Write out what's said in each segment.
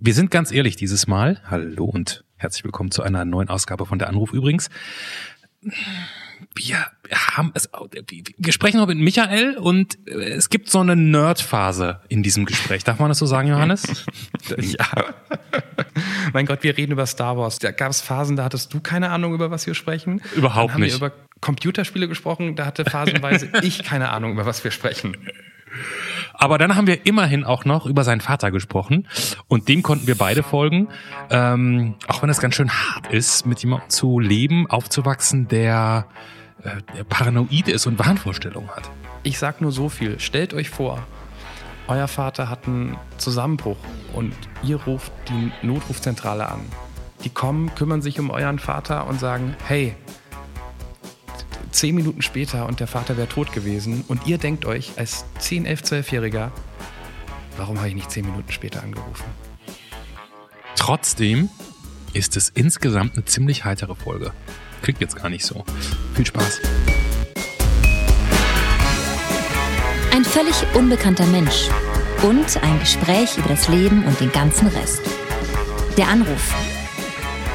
Wir sind ganz ehrlich dieses Mal. Hallo und herzlich willkommen zu einer neuen Ausgabe von der Anruf übrigens. Wir haben es, wir sprechen noch mit Michael und es gibt so eine Nerd-Phase in diesem Gespräch. Darf man das so sagen, Johannes? ja. mein Gott, wir reden über Star Wars. Da gab es Phasen, da hattest du keine Ahnung, über was wir sprechen. Überhaupt Dann haben nicht. Wir über Computerspiele gesprochen, da hatte phasenweise ich keine Ahnung, über was wir sprechen. Aber dann haben wir immerhin auch noch über seinen Vater gesprochen und dem konnten wir beide folgen. Ähm, auch wenn es ganz schön hart ist, mit jemandem zu leben, aufzuwachsen, der, äh, der paranoid ist und Wahnvorstellungen hat. Ich sag nur so viel. Stellt euch vor, euer Vater hat einen Zusammenbruch und ihr ruft die Notrufzentrale an. Die kommen, kümmern sich um euren Vater und sagen, hey, zehn Minuten später und der Vater wäre tot gewesen und ihr denkt euch als 10, 11, 12-Jähriger, warum habe ich nicht zehn Minuten später angerufen? Trotzdem ist es insgesamt eine ziemlich heitere Folge. Klingt jetzt gar nicht so. Viel Spaß. Ein völlig unbekannter Mensch und ein Gespräch über das Leben und den ganzen Rest. Der Anruf.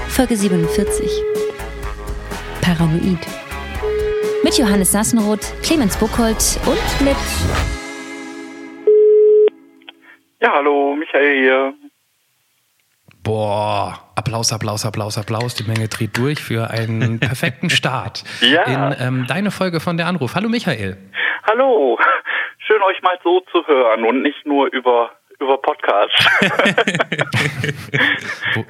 Folge 47. Paranoid. Mit Johannes Sassenroth, Clemens Buchholz und mit Ja, hallo, Michael hier. Boah, Applaus, Applaus, Applaus, Applaus. Die Menge dreht durch für einen perfekten Start Ja. in ähm, deine Folge von der Anruf. Hallo Michael. Hallo. Schön euch mal so zu hören und nicht nur über über Podcast.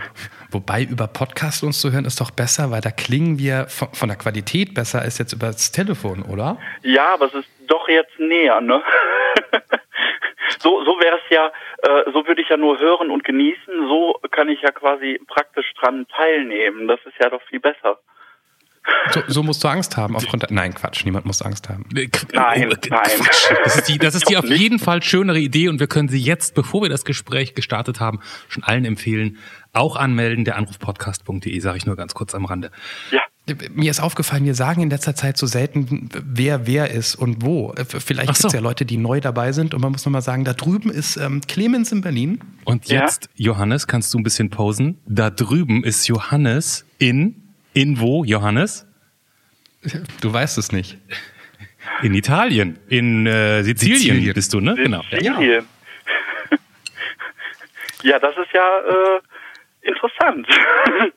Wo, wobei über Podcast uns zu hören ist doch besser, weil da klingen wir von, von der Qualität besser als jetzt über das Telefon, oder? ja, aber es ist doch jetzt näher, ne? so so wäre es ja, äh, so würde ich ja nur hören und genießen, so kann ich ja quasi praktisch dran teilnehmen. Das ist ja doch viel besser. So, so musst du Angst haben aufgrund der, Nein, Quatsch, niemand muss Angst haben. Nein, Nein, nein. Das ist die, das ist die auf nicht. jeden Fall schönere Idee und wir können sie jetzt, bevor wir das Gespräch gestartet haben, schon allen empfehlen. Auch anmelden, der Anrufpodcast.de, sage ich nur ganz kurz am Rande. Ja. Mir ist aufgefallen, wir sagen in letzter Zeit so selten, wer wer ist und wo. Vielleicht so. gibt es ja Leute, die neu dabei sind und man muss nochmal sagen, da drüben ist ähm, Clemens in Berlin. Und Ja. jetzt, Johannes, kannst du ein bisschen posen? Da drüben ist Johannes in, in wo, Johannes? Du weißt es nicht. In Italien, in äh, Sizilien, Sizilien. bist du, ne? Genau. Sizilien. Ja, das ist ja äh, interessant.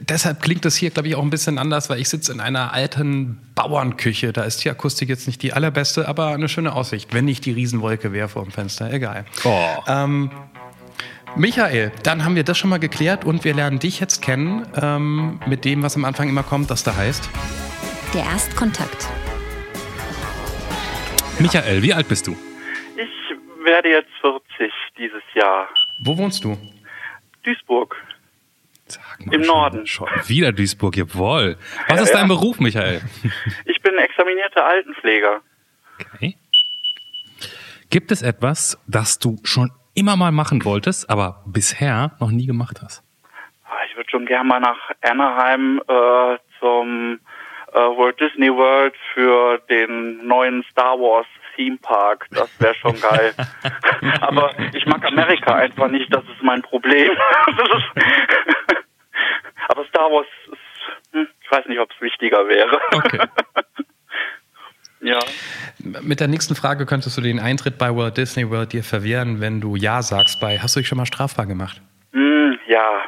Deshalb klingt das hier, glaube ich, auch ein bisschen anders, weil ich sitze in einer alten Bauernküche. Da ist die Akustik jetzt nicht die allerbeste, aber eine schöne Aussicht, wenn nicht die Riesenwolke wäre vor dem Fenster. Egal. Oh. Ähm, Michael, dann haben wir das schon mal geklärt und wir lernen dich jetzt kennen ähm, mit dem, was am Anfang immer kommt, das da heißt. der Erstkontakt. Michael, wie alt bist du? Ich werde jetzt 40 dieses Jahr. Wo wohnst du? Duisburg. Sag mal Im schon, Norden. Schon wieder Duisburg, jawohl. Was Ja, ist dein ja. Beruf, Michael? Ich bin examinierter Altenpfleger. Okay. Gibt es etwas, das du schon immer mal machen wolltest, aber bisher noch nie gemacht hast? Ah, Ich würde schon gern mal nach Anaheim äh, zum äh, Walt Disney World für den neuen Star Wars Theme Park. Das wäre schon geil. Aber ich mag Amerika einfach nicht. Das ist mein Problem. ist Aber Star Wars ist, hm, ich weiß nicht, ob es wichtiger wäre. Okay. ja. Mit der nächsten Frage könntest du den Eintritt bei Walt Disney World dir verwehren, wenn du Ja sagst bei Hast du dich schon mal strafbar gemacht? Hm, ja,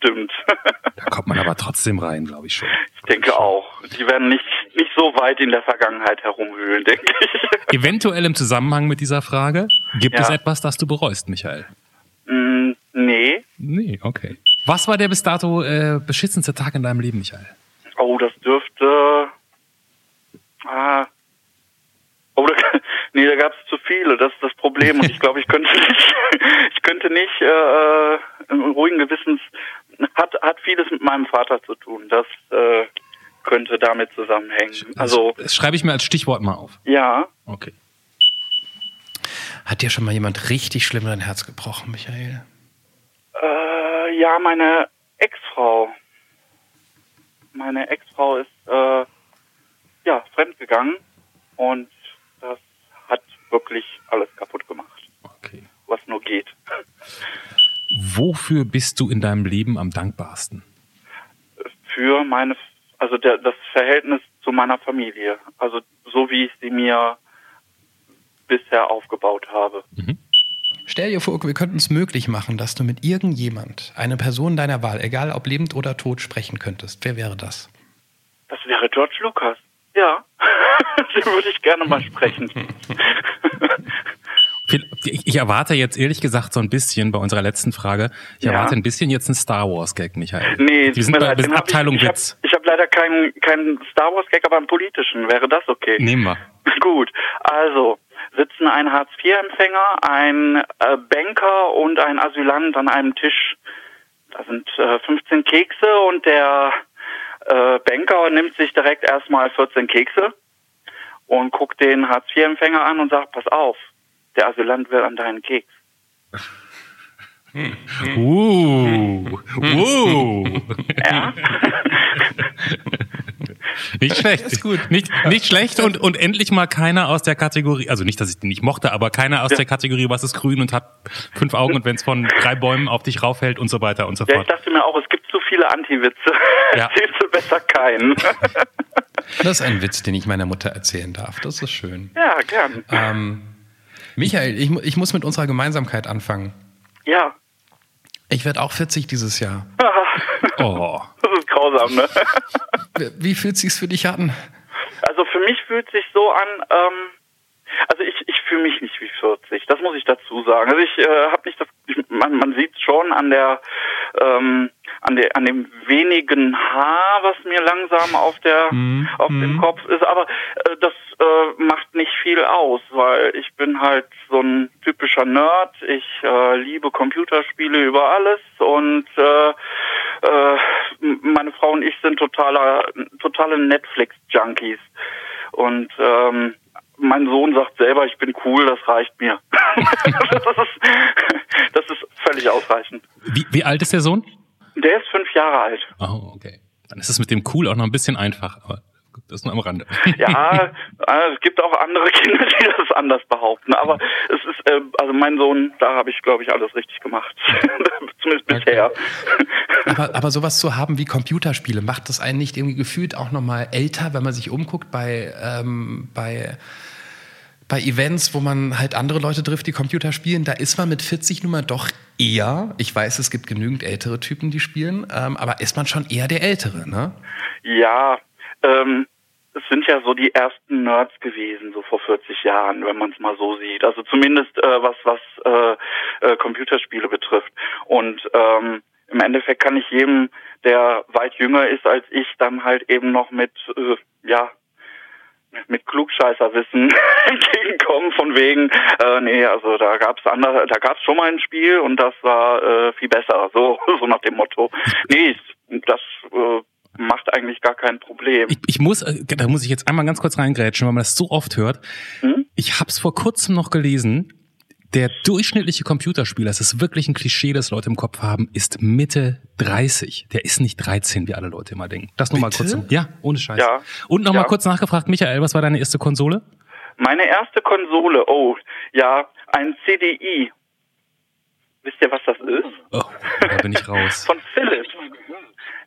bestimmt. Da kommt man aber trotzdem rein, glaube ich schon. Ich denke auch. Die werden nicht, nicht so weit in der Vergangenheit herumwühlen, denke ich. Eventuell im Zusammenhang mit dieser Frage, gibt Ja. es etwas, das du bereust, Michael? Hm, nee. Nee, okay. Was war der bis dato äh, beschissenste Tag in deinem Leben, Michael? Oh, das dürfte. Ah. Oh, da, nee, da gab es zu viele. Das ist das Problem. Und ich glaube, ich könnte nicht, ich könnte nicht äh, im ruhigen Gewissens. Hat hat vieles mit meinem Vater zu tun. Das äh, könnte damit zusammenhängen. Also das schreibe ich mir als Stichwort mal auf. ja, Okay. Hat dir schon mal jemand richtig schlimm dein Herz gebrochen, Michael? äh, ja, meine Ex-Frau. Meine Ex-Frau ist äh, ja fremdgegangen und das hat wirklich alles kaputt gemacht, Okay. was nur geht. Wofür bist du in deinem Leben am dankbarsten? Für meine, also der, das Verhältnis zu meiner Familie. Also so wie ich sie mir bisher aufgebaut habe. Mhm. Stell dir vor, wir könnten es möglich machen, dass du mit irgendjemand, eine Person deiner Wahl, egal ob lebend oder tot, sprechen könntest. Wer wäre das? Das wäre George Lucas. Ja, den würde ich gerne mal sprechen. Ich erwarte jetzt ehrlich gesagt so ein bisschen bei unserer letzten Frage, ich ja. erwarte ein bisschen jetzt einen Star Wars Gag, Michael. Nee, wir sind bei leid, Abteilung ich, Witz. Ich habe hab leider keinen keinen Star Wars Gag, aber einen politischen. Wäre das okay? Nehmen wir. Gut, also sitzen ein Hartz-IV-Empfänger, ein äh, Banker und ein Asylant an einem Tisch. Da sind äh, 15 Kekse und der äh, Banker nimmt sich direkt erstmal 14 Kekse und guckt den Hartz-IV-Empfänger an und sagt, pass auf, der Asylant will an deinen Keks. Uh, uh. Ja. Nicht schlecht. Ist gut. Nicht, nicht schlecht und, und endlich mal keiner aus der Kategorie, also nicht, dass ich den nicht mochte, aber keiner aus ja. der Kategorie, was ist grün und hat fünf Augen und wenn es von drei Bäumen auf dich raufhält und so weiter und so fort. Ja, ich dachte mir auch, es gibt zu viele Anti-Witze. Ja. Erzählst du besser keinen. Das ist ein Witz, den ich meiner Mutter erzählen darf. Das ist schön. Ja, gern. Ähm, Michael, ich, ich muss mit unserer Gemeinsamkeit anfangen. Ja. Ich werde auch 40 dieses Jahr. oh. Das ist grausam, ne? Wie fühlt sich's für dich an? Also für mich fühlt sich so an, ähm, also ich, ich fühle mich nicht wie 40, das muss ich dazu sagen. Also ich äh, habe nicht das, man, man sieht schon an der, ähm, an der, an dem wenigen Haar, was mir langsam auf der, mm, auf dem mhm. Kopf ist, aber äh, das äh, macht nicht viel aus, weil ich bin halt so ein typischer Nerd. Ich äh, liebe Computerspiele über alles und äh, äh, meine Frau und ich sind totaler, totale Netflix-Junkies. Und ähm, mein Sohn sagt selber, ich bin cool, das reicht mir. das, ist, das ist völlig ausreichend. Wie, wie alt ist der Sohn? Der ist fünf Jahre alt. Oh, okay. Dann ist es mit dem cool auch noch ein bisschen einfach. Aber das nur am Rande. Ja, äh, es gibt auch andere Kinder, die das anders behaupten. Aber es ist, äh, also mein Sohn, da habe ich, glaube ich, alles richtig gemacht. Zumindest bisher. Aber, aber sowas zu haben wie Computerspiele, macht das einen nicht irgendwie gefühlt auch nochmal älter, wenn man sich umguckt bei, ähm, bei bei Events, wo man halt andere Leute trifft, die Computer spielen, da ist man mit 40 Nummer doch eher, ich weiß, es gibt genügend ältere Typen, die spielen, ähm, aber ist man schon eher der Ältere, ne? Ja, ähm, es sind ja so die ersten Nerds gewesen, so vor 40 Jahren, wenn man es mal so sieht. Also zumindest äh, was was äh, äh, Computerspiele betrifft. Und ähm, im Endeffekt kann ich jedem, der weit jünger ist als ich, dann halt eben noch mit äh, ja mit Klugscheißerwissen entgegenkommen von wegen, äh, nee, also da gab's andere, da gab's schon mal ein Spiel und das war äh, viel besser, so so nach dem Motto. Nee, das äh, macht eigentlich gar kein Problem. Ich, ich muss, äh, da muss ich jetzt einmal ganz kurz reingrätschen, weil man das so oft hört. Hm? Ich habe es vor kurzem noch gelesen. Der durchschnittliche Computerspieler, das ist wirklich ein Klischee, das Leute im Kopf haben, ist Mitte 30. Der ist nicht 13, wie alle Leute immer denken. Das nur mal kurz. Ja, ohne Scheiß. Ja. Und noch ja. mal kurz nachgefragt, Michael, was war deine erste Konsole? Meine erste Konsole, oh, ja, ein CDI. Wisst ihr, was das ist? Oh, da bin ich raus. Von Philips.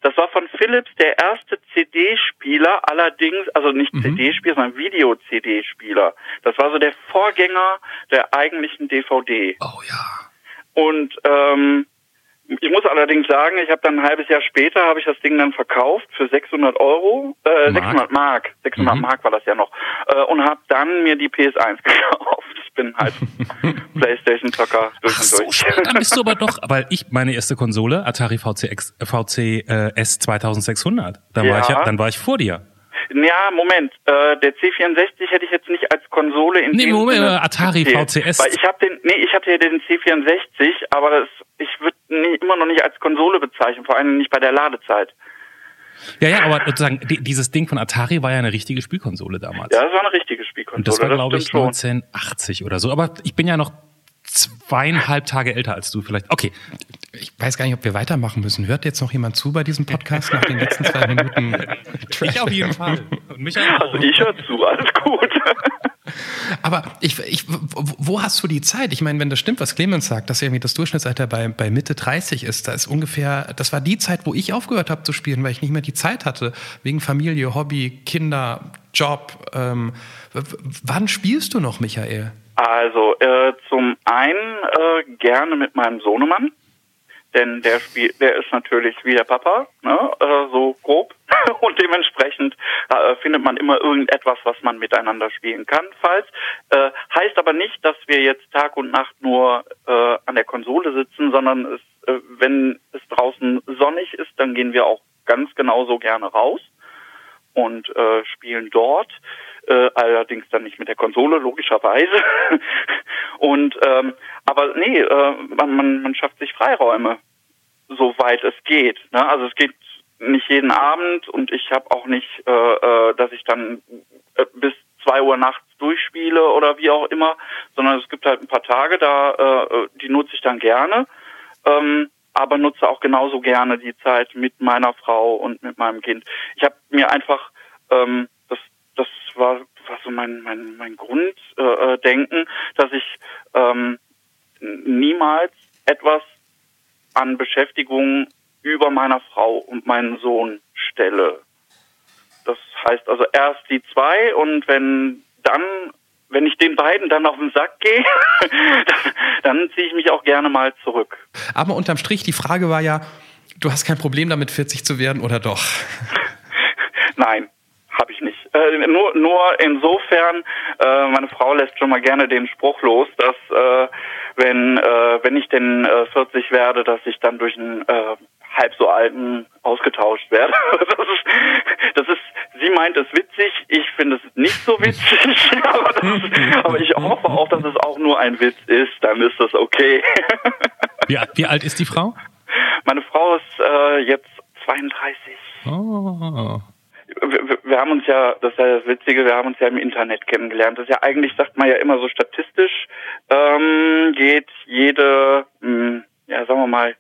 Das war von Philips der erste CD-Spieler, allerdings, also nicht mhm. CD-Spieler, sondern Video-CD-Spieler. Das war so der Vorgänger der eigentlichen DVD. Oh ja. Und ähm, ich muss allerdings sagen, ich habe dann ein halbes Jahr später habe ich das Ding dann verkauft für 600 Euro, äh, Mark. 600 Mark, 600 mhm. Mark war das ja noch, äh, und habe dann mir die PS1 gekauft. Bin halt PlayStation-Zocker durch Ach, und durch. So dann bist du aber doch, weil ich meine erste Konsole Atari VCX, VCS 2600, dann ja. war ich ja, dann war ich vor dir. Ja, Moment. Äh, der C64 hätte ich jetzt nicht als Konsole in Nee, Moment, Sinne Atari VCS. Weil ich habe den, nee, ich hatte ja den C64, aber das, ich würde immer noch nicht als Konsole bezeichnen, vor allem nicht bei der Ladezeit. Ja, ja, aber sozusagen dieses Ding von Atari war ja eine richtige Spielkonsole damals. Ja, das war eine richtige Spielkonsole. Und das war, glaube ich, 1980 oder so. Aber ich bin ja noch zweieinhalb Tage älter als du vielleicht. Okay. Ich weiß gar nicht, ob wir weitermachen müssen. Hört jetzt noch jemand zu bei diesem Podcast nach den letzten zwei Minuten? ich auf jeden Fall. Und Michael auch. Also ich höre zu, alles gut. Aber ich, ich, wo hast du die Zeit? Ich meine, wenn das stimmt, was Clemens sagt, dass irgendwie das Durchschnittsalter bei, bei Mitte 30 ist, da ist ungefähr, das war die Zeit, wo ich aufgehört habe zu spielen, weil ich nicht mehr die Zeit hatte, wegen Familie, Hobby, Kinder, Job. Ähm, wann spielst du noch, Michael? Also äh, zum einen äh, gerne mit meinem Sohnemann denn der spielt, der ist natürlich wie der Papa, ne, äh, so grob und dementsprechend äh, findet man immer irgendetwas, was man miteinander spielen kann. Falls äh, heißt aber nicht, dass wir jetzt Tag und Nacht nur äh, an der Konsole sitzen, sondern es, äh, wenn es draußen sonnig ist, dann gehen wir auch ganz genauso gerne raus und äh, spielen dort. Äh, allerdings dann nicht mit der Konsole, logischerweise. und ähm, aber nee, äh, man, man, man schafft sich Freiräume, soweit es geht. Ne? Also es geht nicht jeden Abend und ich habe auch nicht, äh, äh, dass ich dann äh, bis zwei Uhr nachts durchspiele oder wie auch immer, sondern es gibt halt ein paar Tage, da äh, die nutze ich dann gerne, ähm, aber nutze auch genauso gerne die Zeit mit meiner Frau und mit meinem Kind. Ich habe mir einfach ähm, das war war so mein mein mein Grunddenken, äh, dass ich ähm, niemals etwas an Beschäftigung über meiner Frau und meinen Sohn stelle. Das heißt also erst die zwei und wenn dann, wenn ich den beiden dann auf den Sack gehe, dann, dann ziehe ich mich auch gerne mal zurück. Aber unterm Strich, die Frage war ja, du hast kein Problem damit, 40 zu werden oder doch? Nein, habe ich nicht. Äh, nur, nur insofern, äh, meine Frau lässt schon mal gerne den Spruch los, dass äh, wenn, äh, wenn ich denn äh, 40 werde, dass ich dann durch einen äh, halb so alten ausgetauscht werde. das, ist, das ist, sie meint es witzig, ich finde es nicht so witzig, aber, ist, aber ich hoffe auch, dass es auch nur ein Witz ist, dann ist das okay. wie, wie alt ist die Frau? Meine Frau ist äh, jetzt 32. Oh wir, wir haben uns ja, das ist ja das Witzige, wir haben uns ja im Internet kennengelernt. Das ist ja eigentlich, sagt man ja immer so statistisch, ähm, geht jede, mh, hm, ja sagen wir mal,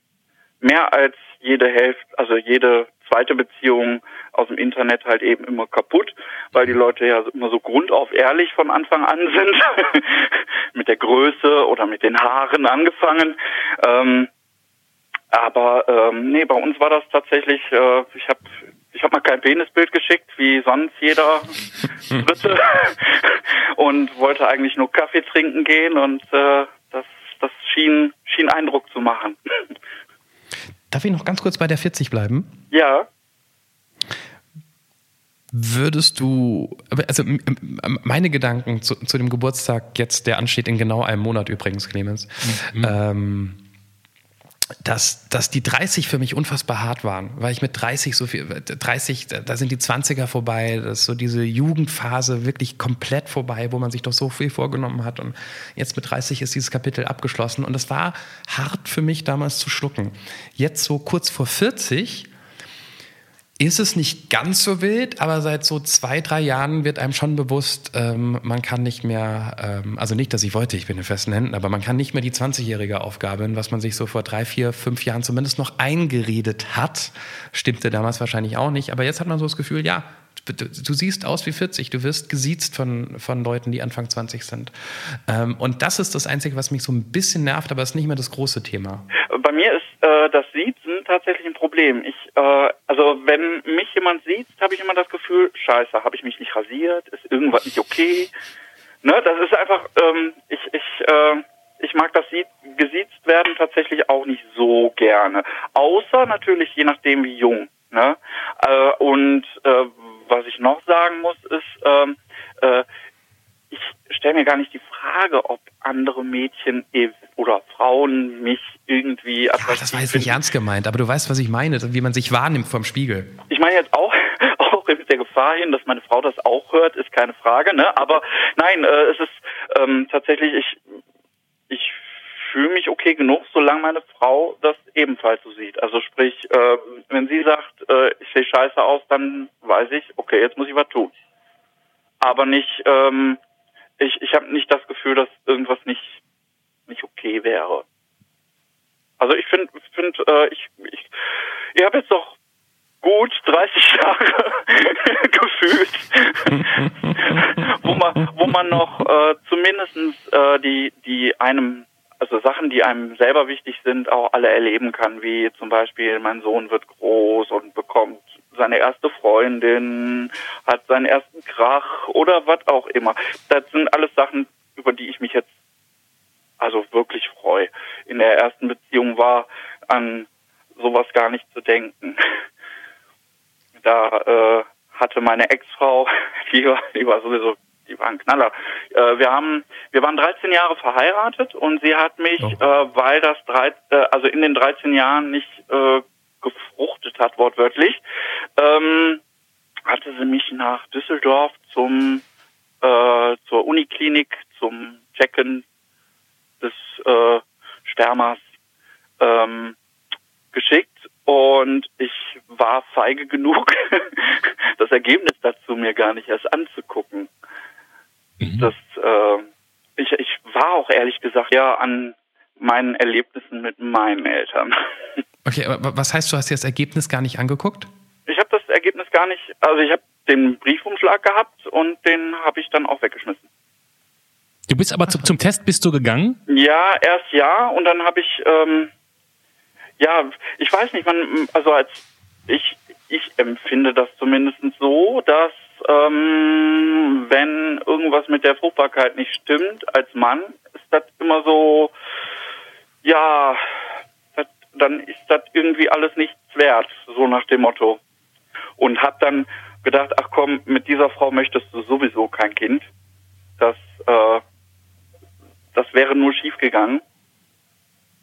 mehr als jede Hälfte, also jede zweite Beziehung aus dem Internet halt eben immer kaputt, weil die Leute ja immer so grundauf ehrlich von Anfang an sind, mit der Größe oder mit den Haaren angefangen. Ähm, aber ähm, nee, bei uns war das tatsächlich, äh, ich habe ich habe mal kein Penisbild geschickt, wie sonst jeder Dritte. und wollte eigentlich nur Kaffee trinken gehen und äh, das, das schien, schien Eindruck zu machen. Darf ich noch ganz kurz bei der 40 bleiben? Ja. Würdest du, also meine Gedanken zu, zu, dem Geburtstag jetzt, der ansteht in genau einem Monat übrigens, Clemens, mhm. ähm, dass, dass die 30 für mich unfassbar hart waren, weil ich mit 30 so viel, 30, da sind die 20er vorbei, das ist so diese Jugendphase wirklich komplett vorbei, wo man sich doch so viel vorgenommen hat und jetzt mit 30 ist dieses Kapitel abgeschlossen und es war hart für mich damals zu schlucken. Jetzt so kurz vor 40 ist es nicht ganz so wild, aber seit so zwei, drei Jahren wird einem schon bewusst, ähm, man kann nicht mehr, ähm, also nicht, dass ich wollte, ich bin in festen Händen, aber man kann nicht mehr die 20-jährige Aufgabe, was man sich so vor drei, vier, fünf Jahren zumindest noch eingeredet hat, stimmte damals wahrscheinlich auch nicht, aber jetzt hat man so das Gefühl, ja, Du, siehst aus wie 40, du wirst gesiezt von, von Leuten, die Anfang 20 sind. Ähm, und das ist das Einzige, was mich so ein bisschen nervt, aber es ist nicht mehr das große Thema. Bei mir ist äh, das Siezen tatsächlich ein Problem. Ich, äh, also wenn mich jemand sieht, habe ich immer das Gefühl, scheiße, habe ich mich nicht rasiert, ist irgendwas nicht okay. Ne, das ist einfach, ähm, ich, ich, äh, ich mag das gesiezt werden tatsächlich auch nicht so gerne. Außer natürlich je nachdem wie jung. Ne? Äh, und äh, was ich noch sagen muss, ist, ähm, äh, ich stelle mir gar nicht die Frage, ob andere Mädchen oder Frauen mich irgendwie ja, Das war jetzt nicht ernst gemeint, aber du weißt, was ich meine, wie man sich wahrnimmt vom Spiegel. Ich meine jetzt auch, auch mit der Gefahr hin, dass meine Frau das auch hört, ist keine Frage, ne? Aber nein, äh, es ist ähm, tatsächlich, ich, ich fühle mich okay genug, solange meine Frau das ebenfalls so sieht. Also sprich, äh, wenn sie sagt, äh, ich sehe scheiße aus, dann weiß ich, okay, jetzt muss ich was tun. Aber nicht, ähm, ich, ich habe nicht das Gefühl, dass irgendwas nicht, nicht okay wäre. Also ich finde, find, äh, ich, ich, ich habe jetzt doch gut 30 Jahre gefühlt, wo man, wo man noch äh, zumindestens äh, die, die einem, also Sachen, die einem selber wichtig sind, auch alle erleben kann, wie zum Beispiel mein Sohn wird groß und bekommt seine erste Freundin, hat seinen ersten Krach oder was auch immer. Das sind alles Sachen, über die ich mich jetzt also wirklich freue. In der ersten Beziehung war an sowas gar nicht zu denken. Da äh, hatte meine Ex-Frau, die war, die war sowieso, die war ein Knaller. Äh, wir haben, wir waren 13 Jahre verheiratet und sie hat mich, oh. äh, weil das drei, äh, also in den 13 Jahren nicht äh, gefruchtet hat, wortwörtlich, ähm, hatte sie mich nach Düsseldorf zum äh, zur Uniklinik zum Checken des äh, Spermas ähm, geschickt und ich war feige genug, das Ergebnis dazu mir gar nicht erst anzugucken. Mhm. Das, äh, ich, ich war auch ehrlich gesagt ja an meinen Erlebnissen mit meinen Eltern. Okay, aber was heißt, du hast dir das Ergebnis gar nicht angeguckt? Ich habe das Ergebnis gar nicht, also ich habe den Briefumschlag gehabt und den habe ich dann auch weggeschmissen. Du bist aber zum, zum Test bist du gegangen? Ja, erst ja und dann habe ich ähm, ja, ich weiß nicht, man, also als ich, ich empfinde das zumindest so, dass ähm, wenn irgendwas mit der Fruchtbarkeit nicht stimmt als Mann, ist das immer so, ja, das, dann ist das irgendwie alles nichts wert, so nach dem Motto. Und hab dann gedacht, ach komm, mit dieser Frau möchtest du sowieso kein Kind. Das, äh, das wäre nur schief gegangen,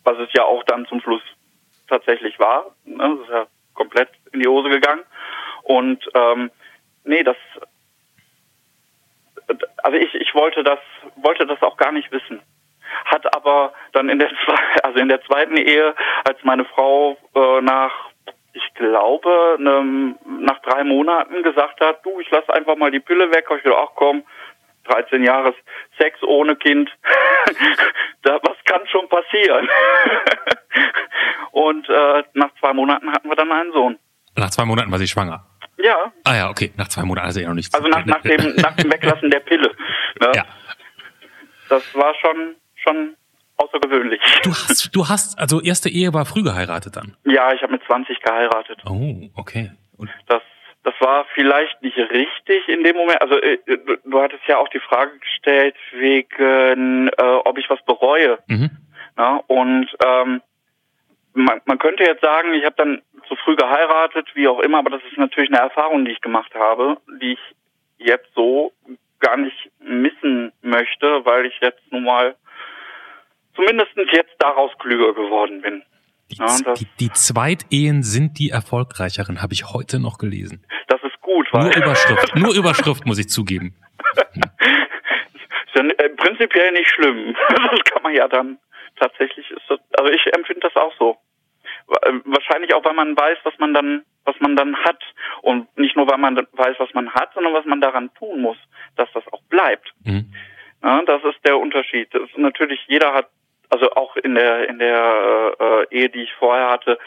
was es ja auch dann zum Schluss tatsächlich war. Ne? Das ist ja komplett in die Hose gegangen. Und ähm, nee, das also ich, ich wollte das, wollte das auch gar nicht wissen. Hat aber dann in der also in der zweiten Ehe, als meine Frau äh, nach ich glaube, ne, nach drei Monaten gesagt hat, du, ich lasse einfach mal die Pille weg, ich gedacht, ach komm, 13 Jahre Sex ohne Kind, da, was kann schon passieren? Und äh, nach zwei Monaten hatten wir dann einen Sohn. Nach zwei Monaten war sie schwanger? Ja. Ah ja, okay. Nach zwei Monaten also ja noch nichts. Also nach, nach, dem, nach dem Weglassen der Pille. Ne? Ja. Das war schon, schon außergewöhnlich. Du hast, du hast, also erste Ehe war früh geheiratet dann? Ja, ich habe mit 20 geheiratet. Oh, okay. Und das, das war vielleicht nicht richtig in dem Moment. Also äh, du, du hattest ja auch die Frage gestellt wegen, äh, ob ich was bereue. Mhm. Ja, und ähm, man, man könnte jetzt sagen, ich habe dann zu früh geheiratet, wie auch immer, aber das ist natürlich eine Erfahrung, die ich gemacht habe, die ich jetzt so gar nicht missen möchte, weil ich jetzt nun mal zumindest jetzt daraus klüger geworden bin. Die, ja, die, die Zweitehen sind die erfolgreicheren, habe ich heute noch gelesen. Das ist gut, weil nur Überschrift, nur Überschrift muss ich zugeben. ist ja äh, prinzipiell nicht schlimm. Das kann man ja dann tatsächlich ist das, also ich empfinde das auch so. Äh, wahrscheinlich auch, weil man weiß, was man dann, was man dann hat. Und nicht nur, weil man weiß, was man hat, sondern was man daran tun muss, dass das auch bleibt. Mhm. Ja, das ist der Unterschied. Das ist natürlich, jeder hat, also auch in der, in der äh, Ehe, die ich vorher hatte,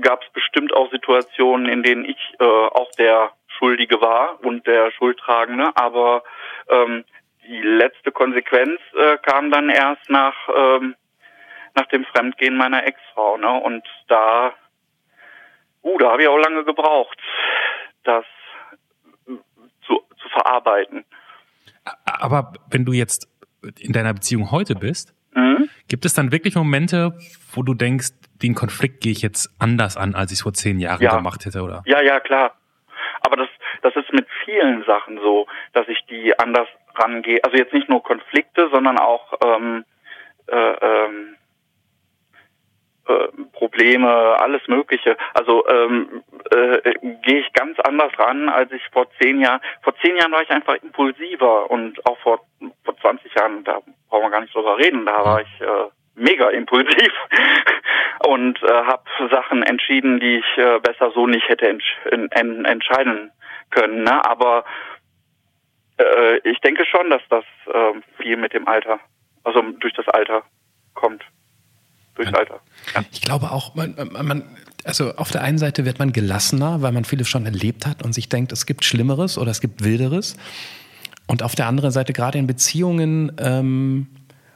gab es bestimmt auch Situationen, in denen ich äh, auch der Schuldige war und der Schuldtragende, aber ähm, die letzte Konsequenz äh, kam dann erst nach ähm, nach dem Fremdgehen meiner Ex-Frau. Ne? Und da, uh, da habe ich auch lange gebraucht, das zu, zu verarbeiten. Aber wenn du jetzt in deiner Beziehung heute bist, mhm. gibt es dann wirklich Momente, wo du denkst, den Konflikt gehe ich jetzt anders an, als ich es vor zehn Jahren ja. gemacht hätte, oder? Ja, ja, klar. Aber das, das ist mit vielen Sachen so, dass ich die anders rangehe. Also jetzt nicht nur Konflikte, sondern auch ähm, äh, ähm, äh, Probleme, alles Mögliche. Also ähm, äh, gehe ich ganz anders ran, als ich vor zehn Jahren. Vor zehn Jahren war ich einfach impulsiver und auch vor vor 20 Jahren, da brauchen wir gar nicht drüber reden, da war ich äh, mega impulsiv und äh, habe Sachen entschieden, die ich äh, besser so nicht hätte entsch en entscheiden können. Ne? Aber äh, ich denke schon, dass das äh, viel mit dem Alter, also durch das Alter kommt durchs Alter. Ja. Ich glaube auch, man, man, also auf der einen Seite wird man gelassener, weil man vieles schon erlebt hat und sich denkt, es gibt Schlimmeres oder es gibt Wilderes. Und auf der anderen Seite, gerade in Beziehungen, ähm,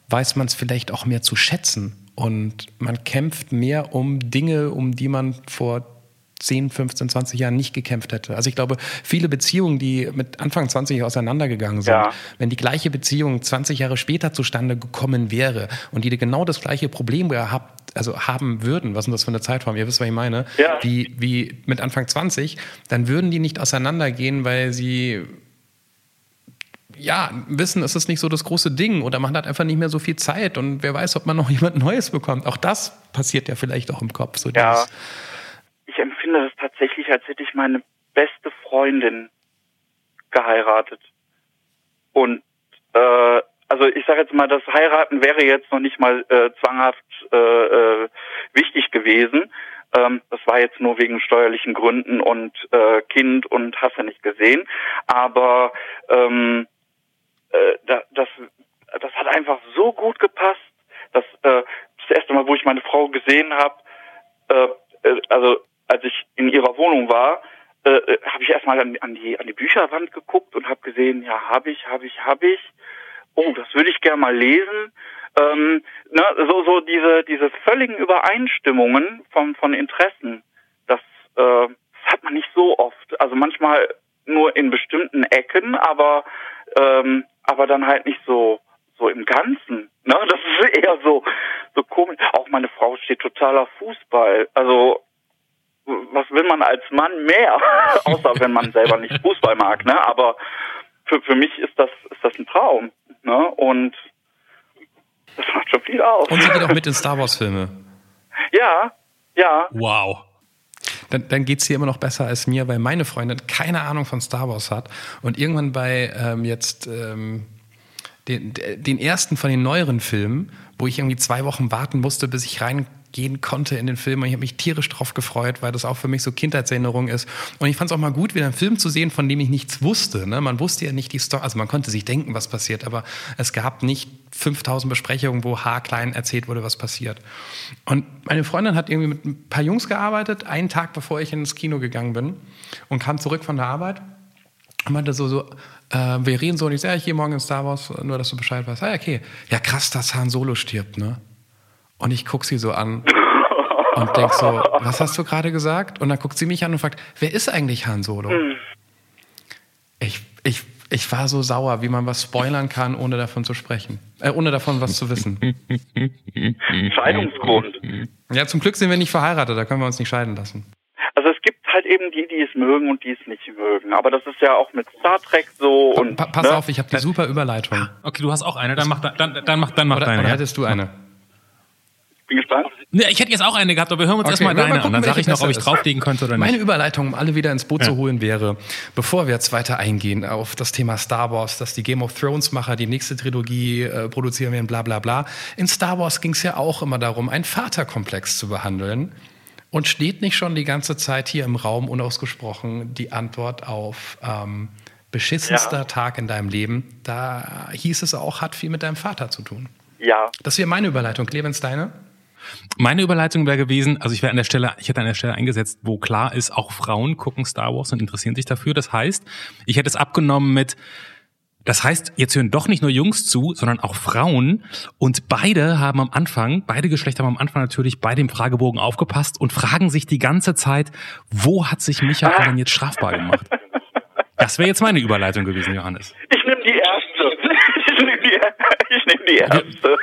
weiß man es vielleicht auch mehr zu schätzen. Und man kämpft mehr um Dinge, um die man vor 10, 15, 20 Jahren nicht gekämpft hätte. Also ich glaube, viele Beziehungen, die mit Anfang 20 auseinandergegangen sind, ja. wenn die gleiche Beziehung 20 Jahre später zustande gekommen wäre und die genau das gleiche Problem gehabt, also haben würden, was ist das für eine Zeitform, ihr wisst, was ich meine, ja. wie, wie mit Anfang 20, dann würden die nicht auseinandergehen, weil sie ja, wissen, es ist nicht so das große Ding oder man hat einfach nicht mehr so viel Zeit und wer weiß, ob man noch jemand Neues bekommt. Auch das passiert ja vielleicht auch im Kopf. So ja, ich empfinde das tatsächlich, als hätte ich meine beste Freundin geheiratet. Und äh, also ich sage jetzt mal, das Heiraten wäre jetzt noch nicht mal äh, zwanghaft äh, äh, wichtig gewesen. Ähm, das war jetzt nur wegen steuerlichen Gründen und äh, Kind und hast ja nicht gesehen. Aber ähm, äh, das, das hat einfach so gut gepasst, dass äh, das erste Mal, wo ich meine Frau gesehen habe, äh, äh, also als ich in ihrer Wohnung war, äh, äh habe ich erstmal an, an, die an die Bücherwand geguckt und habe gesehen, ja, habe ich, habe ich, habe ich. Oh, das würde ich gerne mal lesen. Ähm, ne, so so diese diese völligen Übereinstimmungen von von Interessen, das, äh, das hat man nicht so oft. Also manchmal nur in bestimmten Ecken, aber ähm, aber dann halt nicht so so im Ganzen. Ne? Das ist eher so so komisch. Auch meine Frau steht totaler Fußball. Also was will man als Mann mehr? Außer wenn man selber nicht Fußball mag, ne? Aber für, für mich ist das ist das ein Traum, ne? Und das macht schon viel aus. Und sie geht auch mit in Star Wars Filme. Ja, ja. Wow dann, dann geht es dir immer noch besser als mir, weil meine Freundin keine Ahnung von Star Wars hat und irgendwann bei ähm, jetzt ähm, den, den ersten von den neueren Filmen, wo ich irgendwie zwei Wochen warten musste, bis ich rein gehen konnte in den Film. Und ich habe mich tierisch drauf gefreut, weil das auch für mich so Kindheitserinnerung ist. Und ich fand es auch mal gut, wieder einen Film zu sehen, von dem ich nichts wusste. Ne? Man wusste ja nicht die Story, also man konnte sich denken, was passiert, aber es gab nicht 5000 Besprechungen, wo haarklein erzählt wurde, was passiert. Und meine Freundin hat irgendwie mit ein paar Jungs gearbeitet, einen Tag bevor ich ins Kino gegangen bin und kam zurück von der Arbeit und meinte so, so äh, wir reden so und ich sage, ja, ich gehe morgen in Star Wars, nur dass du Bescheid weißt. Ah, okay. Ja, krass, dass Han Solo stirbt, ne? Und ich gucke sie so an und denke so, was hast du gerade gesagt? Und dann guckt sie mich an und fragt, wer ist eigentlich Han Solo? Hm. Ich, ich, ich war so sauer, wie man was spoilern kann, ohne davon zu sprechen. Äh, ohne davon was zu wissen. Scheidungsgrund. Ja, zum Glück sind wir nicht verheiratet, da können wir uns nicht scheiden lassen. Also es gibt halt eben die, die es mögen und die es nicht mögen. Aber das ist ja auch mit Star Trek so. Pa und, pass ne? auf, ich habe die super Überleitung. Okay, du hast auch eine, dann mach, dann, dann mach, dann mach oder, deine. Oder ja? hättest du eine? Bin gespannt. Ne, ich hätte jetzt auch eine gehabt, aber wir hören uns okay, erstmal deine an. Dann sage ich noch, ob ich drauflegen könnte oder nicht. Meine Überleitung, um alle wieder ins Boot ja. zu holen, wäre, bevor wir jetzt weiter eingehen auf das Thema Star Wars, dass die Game of Thrones-Macher die nächste Trilogie äh, produzieren werden, bla bla bla. In Star Wars ging es ja auch immer darum, einen Vaterkomplex zu behandeln. Und steht nicht schon die ganze Zeit hier im Raum unausgesprochen die Antwort auf ähm, beschissenster ja. Tag in deinem Leben? Da hieß es auch, hat viel mit deinem Vater zu tun. Ja. Das wäre meine Überleitung. Clemens, deine? Meine Überleitung wäre gewesen, also ich wäre an der Stelle, ich hätte an der Stelle eingesetzt, wo klar ist, auch Frauen gucken Star Wars und interessieren sich dafür. Das heißt, ich hätte es abgenommen mit, das heißt, jetzt hören doch nicht nur Jungs zu, sondern auch Frauen. Und beide haben am Anfang, beide Geschlechter haben am Anfang natürlich bei dem Fragebogen aufgepasst und fragen sich die ganze Zeit, wo hat sich Michael denn jetzt strafbar gemacht? Das wäre jetzt meine Überleitung gewesen, Johannes. Ich nehme die erste. Ich nehme die, ich nehm die erste.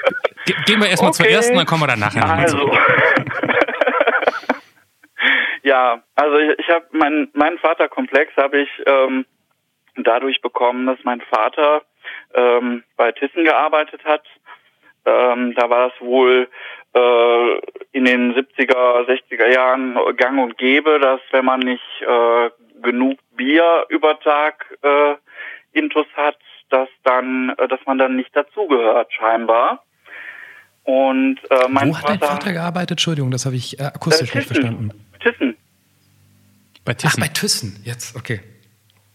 Ge gehen wir erstmal okay. zur ersten, dann kommen wir nochmal also. ja, also ich, ich habe meinen mein Vaterkomplex habe ich ähm, dadurch bekommen, dass mein Vater ähm, bei Thyssen gearbeitet hat. Ähm, da war es wohl äh, in den 70er, 60er Jahren gang und gäbe, dass wenn man nicht äh, genug Bier über Tag äh, Intus hat, dann, äh, dass man dann nicht dazugehört scheinbar. Und äh, mein Wo Vater, hat dein Vater gearbeitet? Entschuldigung, das habe ich äh, akustisch äh, nicht verstanden. Thyssen. Bei Thyssen. Ach, bei Thyssen, jetzt, okay.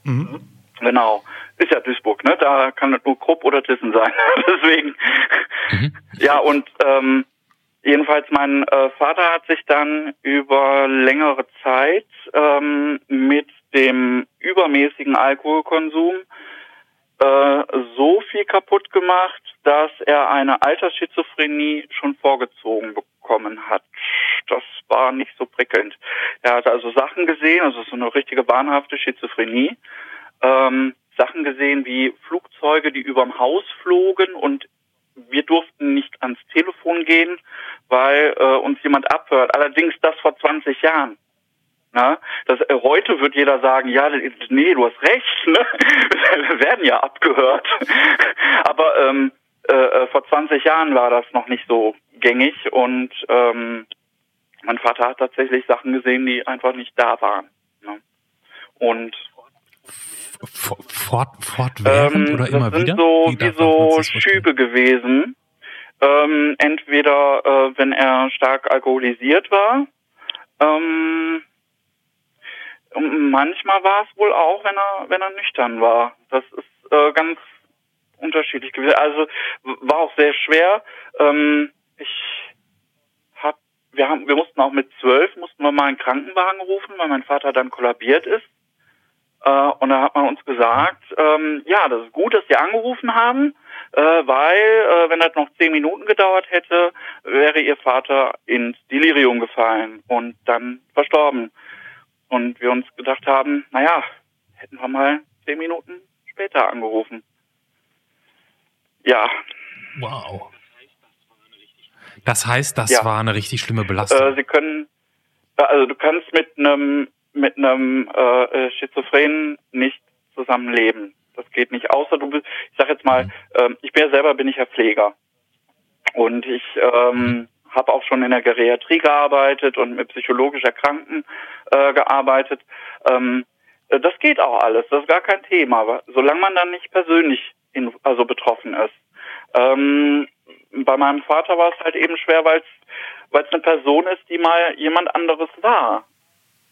Mhm. Genau. Ist ja Duisburg, ne? Da kann es nur Krupp oder Thyssen sein. Deswegen. Mhm. Ja, und ähm, jedenfalls mein äh, Vater hat sich dann über längere Zeit ähm, mit dem übermäßigen Alkoholkonsum äh, so viel kaputt gemacht, dass er eine Altersschizophrenie schon vorgezogen bekommen hat. Das war nicht so prickelnd. Er hat also Sachen gesehen, also so eine richtige wahnhafte Schizophrenie. Ähm, Sachen gesehen wie Flugzeuge, die überm Haus flogen und wir durften nicht ans Telefon gehen, weil äh, uns jemand abhört. Allerdings das vor 20 Jahren. Na, das, äh, heute wird jeder sagen, ja, nee, du hast recht, ne? wir werden ja abgehört. Aber ähm, äh, äh vor 20 Jahren war das noch nicht so gängig und ähm, mein Vater hat tatsächlich Sachen gesehen, die einfach nicht da waren. Ne? Und Fort, fortwährend ähm, oder immer das sind wieder? So, wie, wie so Schübe gewesen. Ähm, entweder äh, wenn er stark alkoholisiert war, ähm, manchmal war es wohl auch, wenn er wenn er nüchtern war. Das ist äh, ganz unterschiedlich gewesen. Also war auch sehr schwer. Ähm, ich hab, wir haben, wir mussten auch mit zwölf mussten wir mal einen Krankenwagen rufen, weil mein Vater dann kollabiert ist. Äh, und da hat man uns gesagt, ähm, ja, das ist gut, dass Sie angerufen haben, äh, weil äh, wenn das noch zehn Minuten gedauert hätte, wäre Ihr Vater ins Delirium gefallen und dann verstorben. Und wir uns gedacht haben, naja, hätten wir mal zehn Minuten später angerufen. Ja. Wow. Das heißt, das ja. war eine richtig schlimme Belastung. Äh, Sie können, also du kannst mit einem mit einem äh, Schizophrenen nicht zusammenleben. Das geht nicht. Außer du bist, ich sag jetzt mal, mhm. ähm, ich bin ja selber bin ich ja Pfleger und ich ähm, mhm. Habe auch schon in der Geriatrie gearbeitet und mit psychologisch Erkrankten äh, gearbeitet. Ähm, äh, das geht auch alles, das ist gar kein Thema, aber solange man dann nicht persönlich in, also betroffen ist. Ähm, bei meinem Vater war es halt eben schwer, weil es weil es eine Person ist, die mal jemand anderes war.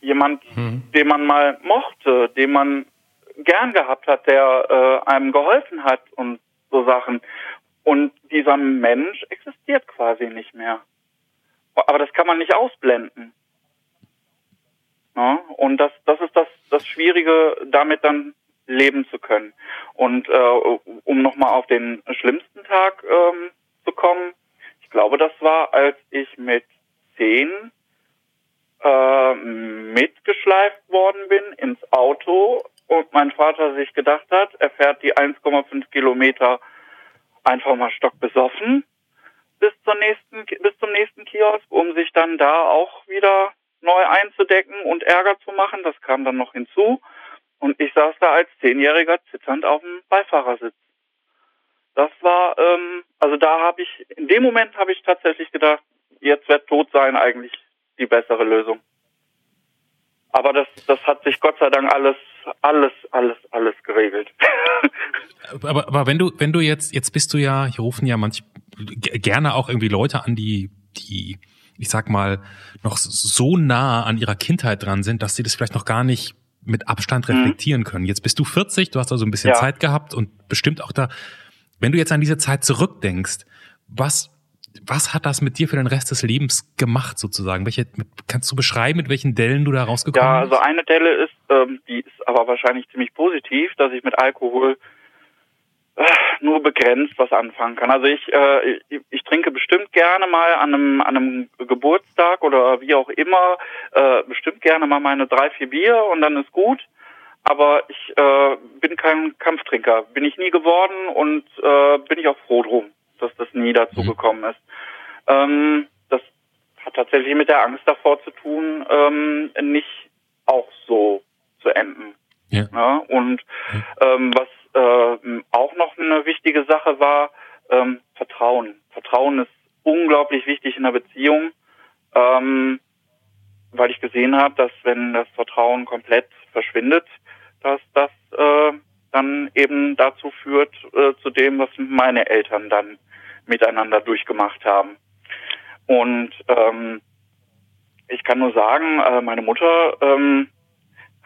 Jemand, mhm. den man mal mochte, den man gern gehabt hat, der äh, einem geholfen hat und so Sachen. Und dieser Mensch existiert quasi nicht mehr. Aber das kann man nicht ausblenden. Ja? Und das, das ist das, das Schwierige, damit dann leben zu können. Und äh, um nochmal auf den schlimmsten Tag ähm, zu kommen, ich glaube, das war, als ich mit zehn äh, mitgeschleift worden bin ins Auto und mein Vater sich gedacht hat, er fährt die 1,5 Kilometer einfach mal stockbesoffen bis zur nächsten bis zum nächsten Kiosk, um sich dann da auch wieder neu einzudecken und Ärger zu machen. Das kam dann noch hinzu. Und ich saß da als Zehnjähriger zitternd auf dem Beifahrersitz. Das war, ähm, also da habe ich, in dem Moment habe ich tatsächlich gedacht, jetzt wird tot sein eigentlich die bessere Lösung. Aber das, das hat sich Gott sei Dank alles, alles, alles, alles geregelt. aber, aber wenn du, wenn du jetzt, jetzt bist du ja, hier rufen ja manch gerne auch irgendwie Leute an, die, die, ich sag mal, noch so nah an ihrer Kindheit dran sind, dass sie das vielleicht noch gar nicht mit Abstand mhm. reflektieren können. Jetzt bist du 40, du hast also ein bisschen ja. Zeit gehabt und bestimmt auch da, wenn du jetzt an diese Zeit zurückdenkst, was was hat das mit dir für den Rest des Lebens gemacht sozusagen? Welche kannst du beschreiben, mit welchen Dellen du da rausgekommen bist? Ja, also eine Delle ist, ähm, die ist aber wahrscheinlich ziemlich positiv, dass ich mit Alkohol nur begrenzt was anfangen kann. Also ich, äh, ich, ich trinke bestimmt gerne mal an einem, an einem Geburtstag oder wie auch immer, äh, bestimmt gerne mal meine drei, vier Bier und dann ist gut. Aber ich äh, bin kein Kampftrinker, bin ich nie geworden und äh, bin ich auch froh drum dass das nie dazu mhm. gekommen ist. Ähm, das hat tatsächlich mit der Angst davor zu tun, ähm, nicht auch so zu enden. Ja. ja und ähm, was äh, auch noch eine wichtige Sache war, ähm, Vertrauen. Vertrauen ist unglaublich wichtig in einer Beziehung, ähm, weil ich gesehen habe, dass wenn das Vertrauen komplett verschwindet, dass das äh, dann eben dazu führt, äh, zu dem, was meine Eltern dann miteinander durchgemacht haben. Und ähm, ich kann nur sagen, äh, meine Mutter ähm,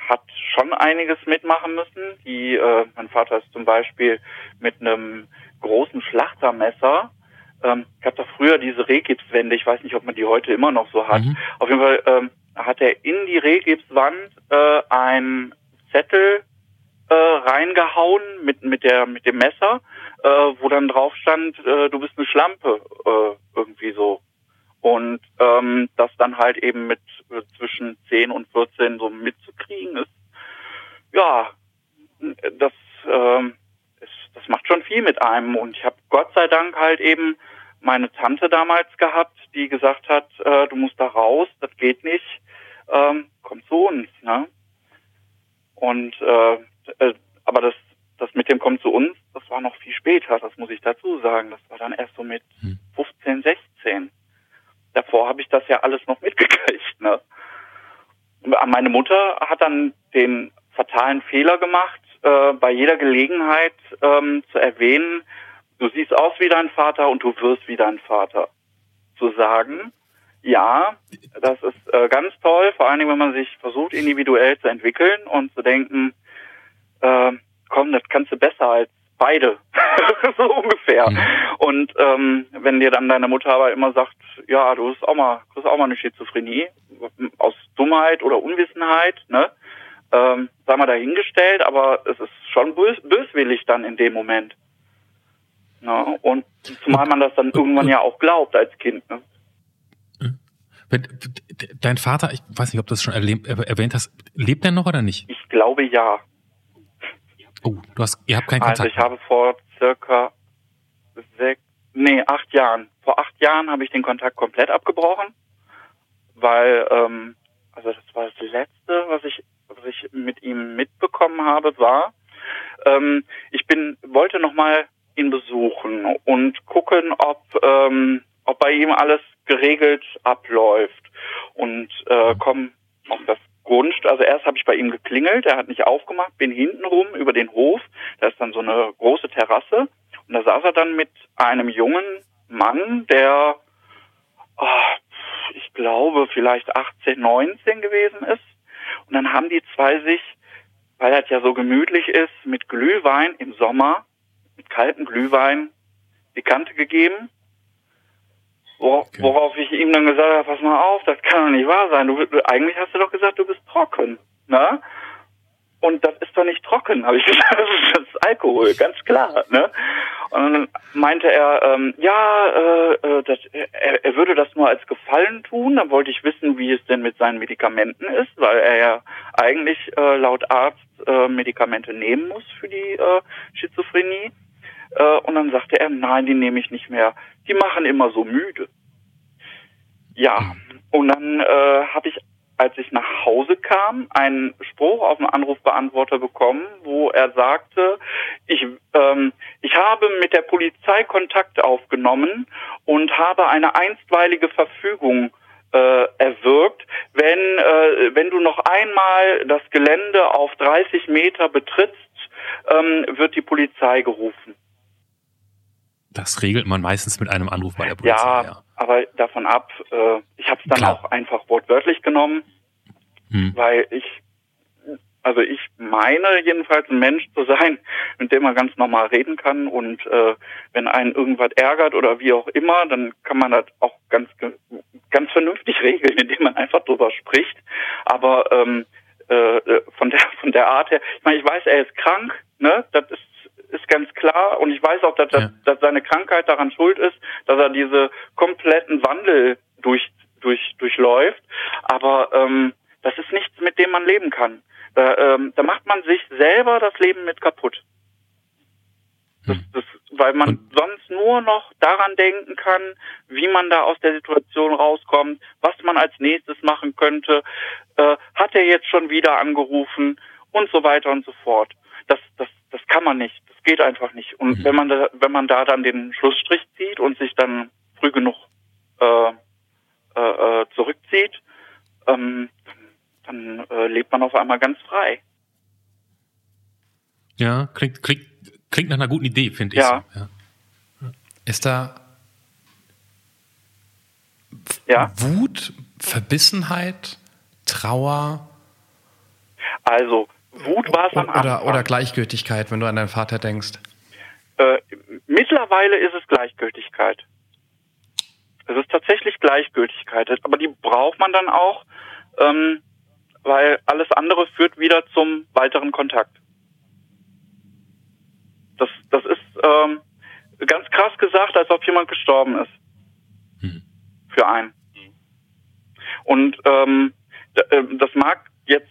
hat schon einiges mitmachen müssen. Die, äh, mein Vater ist zum Beispiel mit einem großen Schlachtermesser. Ähm, ich habe da früher diese Rehgipswände, ich weiß nicht, ob man die heute immer noch so hat. Mhm. Auf jeden Fall ähm, hat er in die Rehgipswand äh, einen Zettel äh, reingehauen mit mit der mit dem Messer, äh, wo dann drauf stand, äh, du bist eine Schlampe, äh, irgendwie so. Und ähm, das dann halt eben mit äh, zwischen 10 und 14 so mitzukriegen ist, ja, das, ähm, ist, das macht schon viel mit einem. Und ich habe Gott sei Dank halt eben meine Tante damals gehabt, die gesagt hat, äh, du musst da raus, das geht nicht, ähm, komm zu uns. Ne? Und äh, äh, aber das, das mit dem kommt zu uns, das war noch viel später, das muss ich dazu sagen. Das war dann erst so mit 15, 16. Davor habe ich das ja alles noch mitgekriegt. Ne? Meine Mutter hat dann den fatalen Fehler gemacht, äh, bei jeder Gelegenheit ähm, zu erwähnen, du siehst aus wie dein Vater und du wirst wie dein Vater. Zu sagen, ja, das ist äh, ganz toll, vor allen Dingen, wenn man sich versucht, individuell zu entwickeln und zu denken, äh, komm, das kannst du besser als beide, so ungefähr. Mhm. Und ähm, wenn dir dann deine Mutter aber immer sagt, ja, du hast auch mal, du hast auch mal eine Schizophrenie, aus Dummheit oder Unwissenheit, ne? Ähm, sei mal dahingestellt, aber es ist schon bös böswillig dann in dem Moment. Ne? Und zumal man das dann irgendwann ja auch glaubt als Kind. Ne? Dein Vater, ich weiß nicht, ob du das schon erwähnt hast, lebt er noch oder nicht? Ich glaube ja. Oh, du hast, ihr habt keinen Kontakt. Also ich habe vor circa sechs, nee, acht Jahren. Vor acht Jahren habe ich den Kontakt komplett abgebrochen, weil, ähm, also das war das Letzte, was ich, was ich mit ihm mitbekommen habe, war, ähm, ich bin, wollte nochmal ihn besuchen und gucken, ob, ähm, ob bei ihm alles geregelt abläuft und äh, komm auf das Grundstück, also erst habe ich bei ihm geklingelt, er hat nicht aufgemacht, bin hinten rum über den Hof, da ist dann so eine große Terrasse und da saß er dann mit einem jungen Mann, der, oh, ich glaube, vielleicht 18, 19 gewesen ist. Und dann haben die zwei sich, weil das ja so gemütlich ist, mit Glühwein im Sommer, mit kaltem Glühwein, die Kante gegeben Wor okay. Worauf ich ihm dann gesagt habe, pass mal auf, das kann doch nicht wahr sein. Du, eigentlich hast du doch gesagt, du bist trocken. Ne? Und das ist doch nicht trocken, habe ich gesagt. Das ist Alkohol, ganz klar. Ne? Und dann meinte er, ähm, ja, äh, äh, das, er, er würde das nur als Gefallen tun. Dann wollte ich wissen, wie es denn mit seinen Medikamenten ist, weil er ja eigentlich äh, laut Arzt äh, Medikamente nehmen muss für die äh, Schizophrenie. Äh, und dann sagte er, nein, die nehme ich nicht mehr. Die machen immer so müde. Ja, und dann äh, habe ich, als ich nach Hause kam, einen Spruch auf dem Anrufbeantworter bekommen, wo er sagte, ich, ähm, ich habe mit der Polizei Kontakt aufgenommen und habe eine einstweilige Verfügung äh, erwirkt, wenn, äh, wenn du noch einmal das Gelände auf 30 Meter betrittst, ähm, wird die Polizei gerufen. Das regelt man meistens mit einem Anruf bei der Polizei. Ja, ja. aber davon ab, äh, ich habe es dann Klar. auch einfach wortwörtlich genommen, hm. weil ich, also ich meine jedenfalls ein Mensch zu sein, mit dem man ganz normal reden kann und äh, wenn einen irgendwas ärgert oder wie auch immer, dann kann man das auch ganz ganz vernünftig regeln, indem man einfach drüber spricht. Aber ähm, äh, von der von der Art her, ich meine, ich weiß, er ist krank, ne? Das ist ist ganz klar und ich weiß auch, dass, ja. dass, seine Krankheit daran schuld ist, dass er diese kompletten Wandel durch, durch, durchläuft. Aber ähm, das ist nichts, mit dem man leben kann. Da, ähm, da macht man sich selber das Leben mit kaputt. Das, hm. das, weil man und? sonst nur noch daran denken kann, wie man da aus der Situation rauskommt, was man als nächstes machen könnte. Äh, hat er jetzt schon wieder angerufen und so weiter und so fort. Das, das, das kann man nicht geht einfach nicht. Und mhm. wenn man da, wenn man da dann den Schlussstrich zieht und sich dann früh genug äh, äh, äh, zurückzieht, ähm, dann äh, lebt man auf einmal ganz frei. Ja, klingt, klingt, klingt nach einer guten Idee, finde ich. Ja. So. ja. Ist da ja. Wut, Verbissenheit, Trauer? Also, Wut war es am Anfang. Oder, oder Gleichgültigkeit, wenn du an deinen Vater denkst. Äh, mittlerweile ist es Gleichgültigkeit. Es ist tatsächlich Gleichgültigkeit, aber die braucht man dann auch, ähm, weil alles andere führt wieder zum weiteren Kontakt. Das, das ist ähm, ganz krass gesagt, als ob jemand gestorben ist. Hm. Für einen. Und ähm, äh, das mag jetzt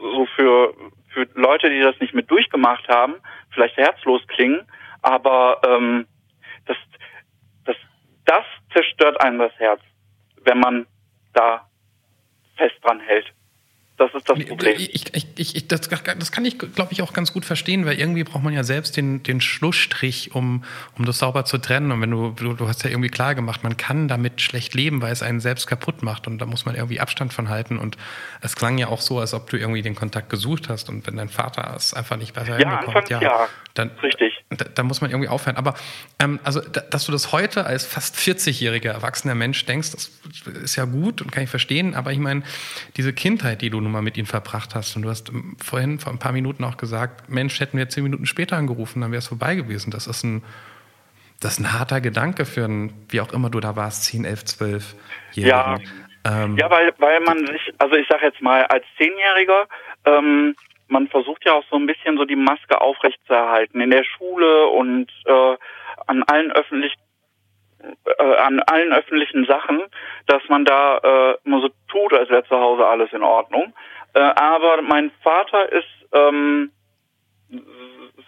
so für, für Leute, die das nicht mit durchgemacht haben, vielleicht herzlos klingen, aber ähm, das, das, das zerstört einem das Herz, wenn man da fest dran hält. Das ist das Problem. Ich, ich, ich, das, das kann ich, glaube ich, auch ganz gut verstehen, weil irgendwie braucht man ja selbst den, den Schlussstrich, um, um das sauber zu trennen. Und wenn du, du, du hast ja irgendwie klar gemacht, man kann damit schlecht leben, weil es einen selbst kaputt macht. Und da muss man irgendwie Abstand von halten. Und es klang ja auch so, als ob du irgendwie den Kontakt gesucht hast. Und wenn dein Vater es einfach nicht besser Ja, hinbekommt, ja. dann, Richtig. da, da muss man irgendwie aufhören. Aber ähm, also, da, dass du das heute als fast 40-jähriger erwachsener Mensch denkst, das ist ja gut und kann ich verstehen. Aber ich meine, diese Kindheit, die du nun mal mit ihnen verbracht hast, und du hast ähm, vorhin vor ein paar Minuten auch gesagt, Mensch, hätten wir zehn Minuten später angerufen, dann wäre es vorbei gewesen. Das ist ein, das ist ein harter Gedanke für ein, wie auch immer du da warst, 10, 11, 12 Ja. Ähm, Ja, weil, weil man sich, also ich sag jetzt mal, als Zehnjähriger, ähm, man versucht ja auch so ein bisschen so die Maske aufrechtzuerhalten in der Schule und äh, an allen öffentlich äh, an allen öffentlichen Sachen, dass man da äh, immer so tut, als wäre zu Hause alles in Ordnung. Äh, aber mein Vater ist ähm,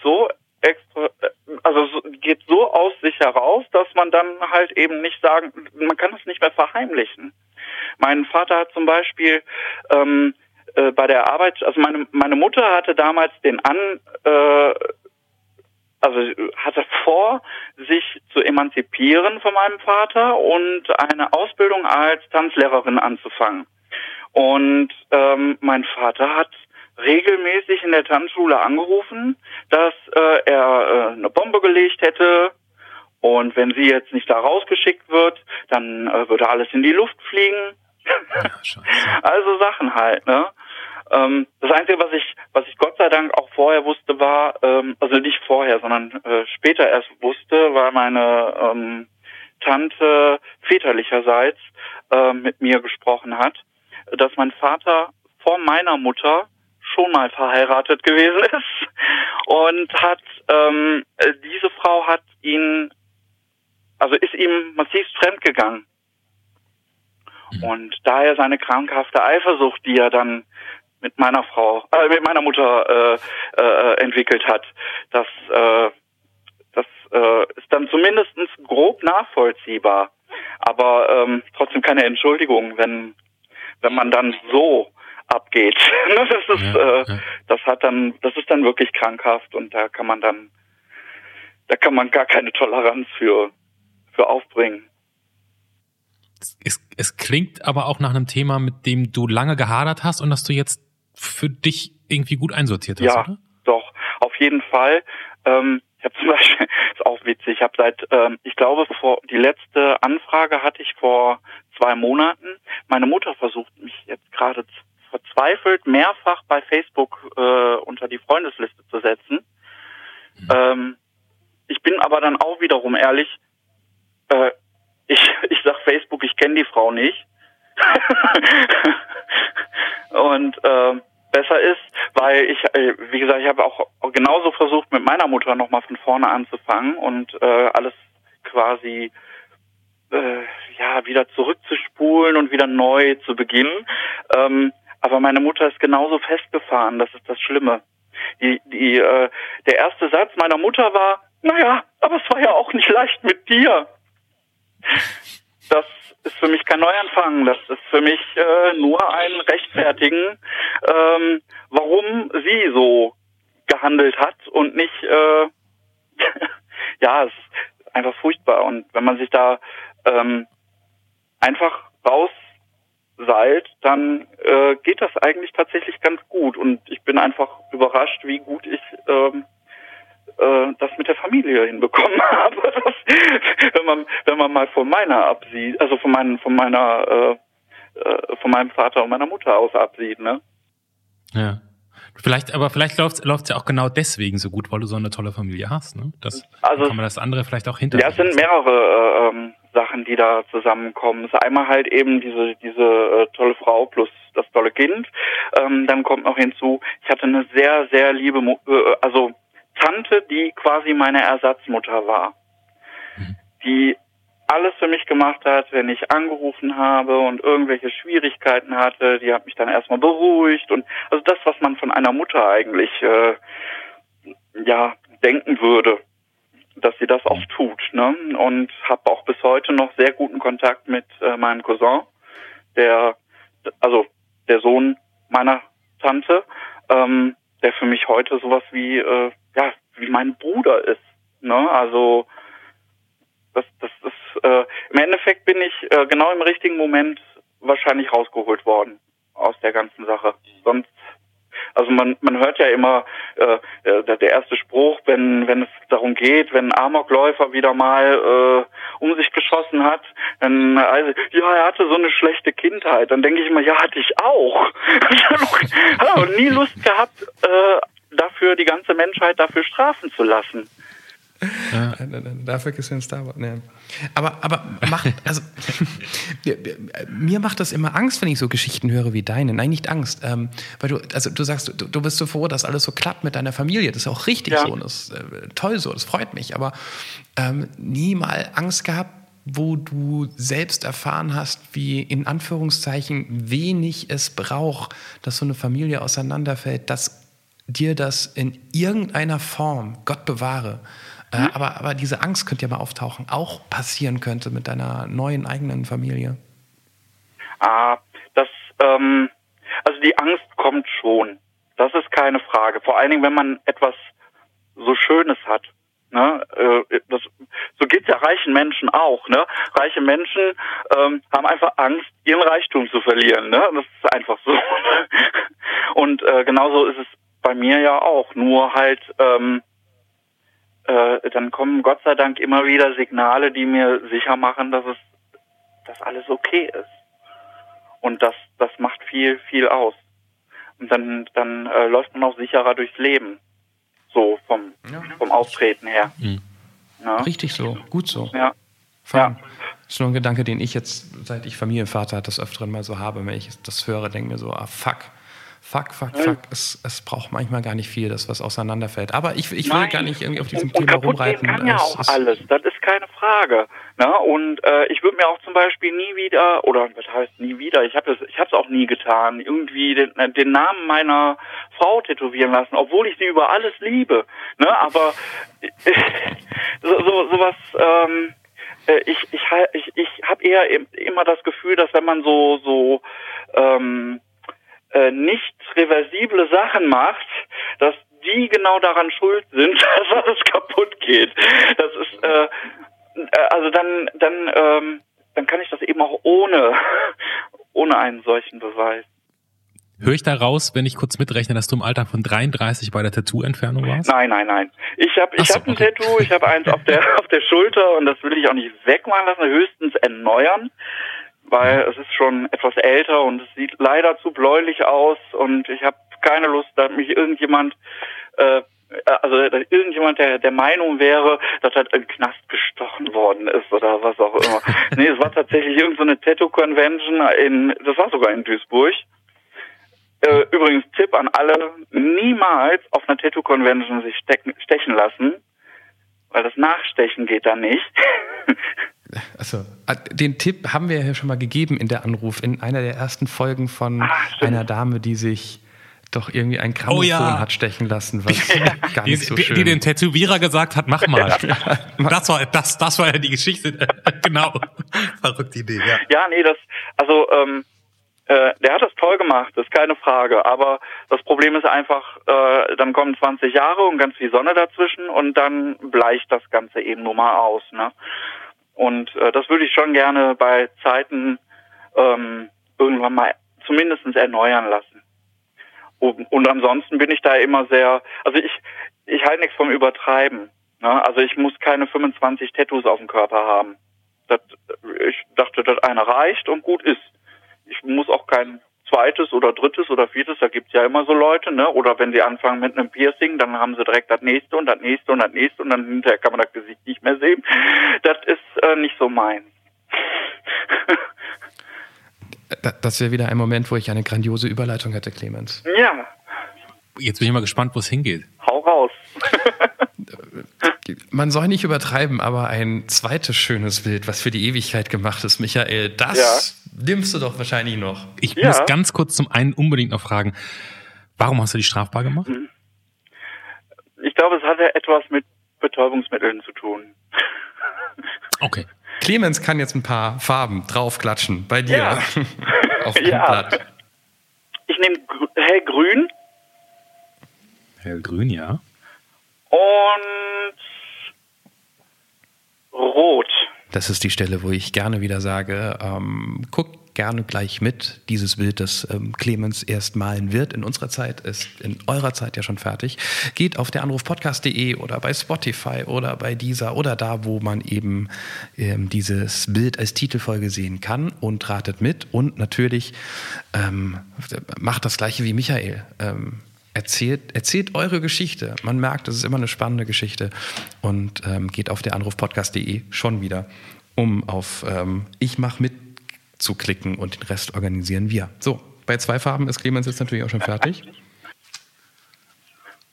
so extra, äh, also so, geht so aus sich heraus, dass man dann halt eben nicht sagen, man kann es nicht mehr verheimlichen. Mein Vater hat zum Beispiel ähm, äh, bei der Arbeit, also meine meine Mutter hatte damals den an, äh, also hatte vor, sich zu emanzipieren von meinem Vater und eine Ausbildung als Tanzlehrerin anzufangen. Und ähm, mein Vater hat regelmäßig in der Tanzschule angerufen, dass äh, er äh, eine Bombe gelegt hätte und wenn sie jetzt nicht da rausgeschickt wird, dann äh, würde alles in die Luft fliegen. Ja. Also Sachen halt, ne? Ähm, das Einzige, was ich, was ich Gott sei Dank auch vorher wusste, war, ähm, also nicht vorher, sondern äh, später erst wusste, weil meine ähm, Tante väterlicherseits äh, mit mir gesprochen hat, dass mein Vater vor meiner Mutter schon mal verheiratet gewesen ist und hat ähm, äh, diese Frau hat ihn, also ist ihm massiv fremdgegangen. Und daher seine krankhafte Eifersucht, die er dann mit meiner Frau, äh, mit meiner Mutter äh, äh, entwickelt hat, das, äh, das äh, ist dann zumindest grob nachvollziehbar. Aber ähm, trotzdem keine Entschuldigung, wenn wenn man dann so abgeht. Das ist, Ja, äh, ja. das hat dann, das ist dann wirklich krankhaft und da kann man dann, da kann man gar keine Toleranz für für aufbringen. Es, es klingt aber auch nach einem Thema, mit dem du lange gehadert hast und das du jetzt für dich irgendwie gut einsortiert hast, Ja, oder? doch, auf jeden Fall. Ähm, ich habe zum Beispiel, ist auch witzig, ich habe seit, ähm, ich glaube, vor die letzte Anfrage hatte ich vor zwei Monaten. Meine Mutter versucht mich jetzt gerade verzweifelt mehrfach bei Facebook äh, unter die Freundesliste zu setzen. Ähm, ich bin aber dann auch wiederum ehrlich, äh, ich, ich sag Facebook, ich kenne die Frau nicht. Und äh, besser ist, weil ich, äh, wie gesagt, ich habe auch genauso versucht, mit meiner Mutter nochmal von vorne anzufangen und äh, alles quasi äh, ja wieder zurückzuspulen und wieder neu zu beginnen. Ähm, aber meine Mutter ist genauso festgefahren, das ist das Schlimme. Die, die, äh, der erste Satz meiner Mutter war, naja, aber es war ja auch nicht leicht mit dir. Das ist für mich kein Neuanfang. Das ist für mich äh, nur ein Rechtfertigen, ähm, warum sie so gehandelt hat und nicht, äh, ja, es ist einfach furchtbar. Und wenn man sich da ähm, einfach rausseilt, dann äh, geht das eigentlich tatsächlich ganz gut. Und ich bin einfach überrascht, wie gut ich ähm, äh, das mit der Familie hinbekommen habe. Das, wenn man wenn man mal von meiner absieht, also von meinen von meiner äh, äh, von meinem Vater und meiner Mutter aus absieht, ne? Ja. Vielleicht, aber vielleicht läuft es ja auch genau deswegen so gut, weil du so eine tolle Familie hast, ne? Das Also- kann man das andere vielleicht auch hinter Ja, es sind mehrere äh, ähm, Sachen, die da zusammenkommen. Es ist einmal halt eben diese diese äh, tolle Frau plus das tolle Kind. Ähm, dann kommt noch hinzu, ich hatte eine sehr sehr liebe, Mu äh, also Tante, die quasi meine Ersatzmutter war. Die alles für mich gemacht hat, wenn ich angerufen habe und irgendwelche Schwierigkeiten hatte. Die hat mich dann erstmal beruhigt und also das, was man von einer Mutter eigentlich äh, ja denken würde, dass sie das auch tut. Ne? Und habe auch bis heute noch sehr guten Kontakt mit äh, meinem Cousin, der also der Sohn meiner Tante, ähm, der für mich heute sowas wie äh, ja wie mein Bruder ist. Ne? Also das, das ist äh, im Endeffekt bin ich äh, genau im richtigen Moment wahrscheinlich rausgeholt worden aus der ganzen Sache. Sonst also man, man hört ja immer äh, der, der erste Spruch, wenn, wenn es darum geht, wenn ein Amokläufer wieder mal äh, um sich geschossen hat, dann also, ja, er hatte so eine schlechte Kindheit. Dann denke ich immer, ja, hatte ich auch. ich habe nie Lust gehabt, äh, dafür die ganze Menschheit dafür strafen zu lassen. Ja. Dafür ist ja ein Star Wars. Nee. Aber, aber macht, also, mir macht das immer Angst, wenn ich so Geschichten höre wie deine. Nein, nicht Angst. Ähm, weil du, also du sagst, du, du bist so froh, dass alles so klappt mit deiner Familie. Das ist auch richtig ja. so. Und das ist äh, toll so. Das freut mich. Aber ähm, nie mal Angst gehabt, wo du selbst erfahren hast, wie in Anführungszeichen wenig es braucht, dass so eine Familie auseinanderfällt, dass dir das in irgendeiner Form, Gott bewahre, äh, aber, aber diese Angst könnte ja mal auftauchen, auch passieren könnte mit deiner neuen eigenen Familie. Ah, das, ähm, also die Angst kommt schon. Das ist keine Frage. Vor allen Dingen, wenn man etwas so Schönes hat. Ne? Äh, das, so geht's ja reichen Menschen auch. Ne? Reiche Menschen ähm, haben einfach Angst, ihren Reichtum zu verlieren. Ne? Das ist einfach so. Und äh, genauso ist es bei mir ja auch. Nur halt ähm, äh, dann kommen Gott sei Dank immer wieder Signale, die mir sicher machen, dass es, dass alles okay ist. Und das, das macht viel, viel aus. Und dann, dann äh, läuft man auch sicherer durchs Leben. So vom, ja. vom Auftreten her. Mhm. Richtig so, gut so. Ja. ja. Das ist nur ein Gedanke, den ich jetzt, seit ich Familienvater das öfteren mal so habe, wenn ich das höre, denke mir so, ah fuck, fuck, fuck, fuck, es, es braucht manchmal gar nicht viel, dass was auseinanderfällt. Aber ich, ich will Nein. gar nicht irgendwie auf diesem und, Thema und rumreiten. kann ja auch alles, das ist keine Frage. Ne? Und äh, ich würde mir auch zum Beispiel nie wieder, oder was heißt nie wieder, ich habe es ich hab's auch nie getan, irgendwie den, äh, den Namen meiner Frau tätowieren lassen, obwohl ich sie über alles liebe. Ne? Aber so, so, sowas... Ähm, äh, ich ich ich, ich habe eher immer das Gefühl, dass wenn man so so ähm, äh, nicht reversible Sachen macht, dass die genau daran schuld sind, dass alles kaputt geht. Das ist äh, äh, also dann dann ähm, dann kann ich das eben auch ohne ohne einen solchen Beweis. Höre ich da raus, wenn ich kurz mitrechne, dass du im Alter von 33 bei der Tattoo-Entfernung warst? Nein, nein, nein. Ich habe ich so, hab ein okay. Tattoo, ich habe eins auf der auf der Schulter und das will ich auch nicht wegmachen lassen, höchstens erneuern weil es ist schon etwas älter und es sieht leider zu bläulich aus und ich habe keine Lust, dass mich irgendjemand äh, also irgendjemand, der der Meinung wäre, dass halt ein Knast gestochen worden ist oder was auch immer. nee, es war tatsächlich irgendeine so Tattoo-Convention in, das war sogar in Duisburg. Äh, übrigens Tipp an alle, niemals auf einer Tattoo-Convention sich stecken, stechen lassen, weil das Nachstechen geht da nicht. Also, äh, den Tipp haben wir ja schon mal gegeben in der Anruf, in einer der ersten Folgen von Ach, einer Dame, die sich doch irgendwie ein Grammophon oh, ja. hat stechen lassen, was gar nicht die, so schön. Die den Tätowierer gesagt hat, mach mal. das war das, das war ja die Geschichte. genau. Verrückte Idee, ja. Ja, nee, das, also ähm, äh, der hat das toll gemacht, ist keine Frage. Aber das Problem ist einfach, äh, dann kommen 20 Jahre und ganz viel Sonne dazwischen und dann bleicht das Ganze eben nur mal aus. Ne? Und äh, das würde ich schon gerne bei Zeiten ähm, irgendwann mal zumindest erneuern lassen. Und, und ansonsten bin ich da immer sehr, also ich, ich halte nichts vom Übertreiben. Ne? Also ich muss keine 25 Tattoos auf dem Körper haben. Das, ich dachte, das eine reicht und gut ist. Ich muss auch kein zweites oder drittes oder viertes, da gibt's ja immer so Leute, ne? Oder wenn sie anfangen mit einem Piercing, dann haben sie direkt das nächste und das nächste und das nächste und dann hinterher kann man das Gesicht nicht mehr sehen. Das ist äh, nicht so mein. das wäre wieder ein Moment, wo ich eine grandiose Überleitung hätte, Clemens. Ja. Jetzt bin ich mal gespannt, wo es hingeht. Hau raus. Man soll nicht übertreiben, aber ein zweites schönes Bild, was für die Ewigkeit gemacht ist, Michael, das nimmst du doch wahrscheinlich noch. Ich Ja. muss ganz kurz zum einen unbedingt noch fragen, warum hast du die strafbar gemacht? Ich glaube, es hatte etwas mit Betäubungsmitteln zu tun. Okay. Clemens kann jetzt ein paar Farben draufklatschen bei dir Ja. auf dem Ja. Blatt. Ich nehme gr hellgrün Hellgrün, ja. und rot. Das ist die Stelle, wo ich gerne wieder sage, ähm, guckt gerne gleich mit. Dieses Bild, das ähm, Clemens erst malen wird in unserer Zeit, ist in eurer Zeit ja schon fertig. Geht auf der Anrufpodcast.de oder bei Spotify oder bei dieser oder da, wo man eben ähm, dieses Bild als Titelfolge sehen kann und ratet mit. Und natürlich ähm, macht das gleiche wie Michael. Ähm, Erzählt, erzählt eure Geschichte. Man merkt, es ist immer eine spannende Geschichte. Und ähm, geht auf der Anrufpodcast.de schon wieder, um auf ähm, Ich mach mit zu klicken und den Rest organisieren wir. So, bei zwei Farben ist Clemens jetzt natürlich auch schon fertig.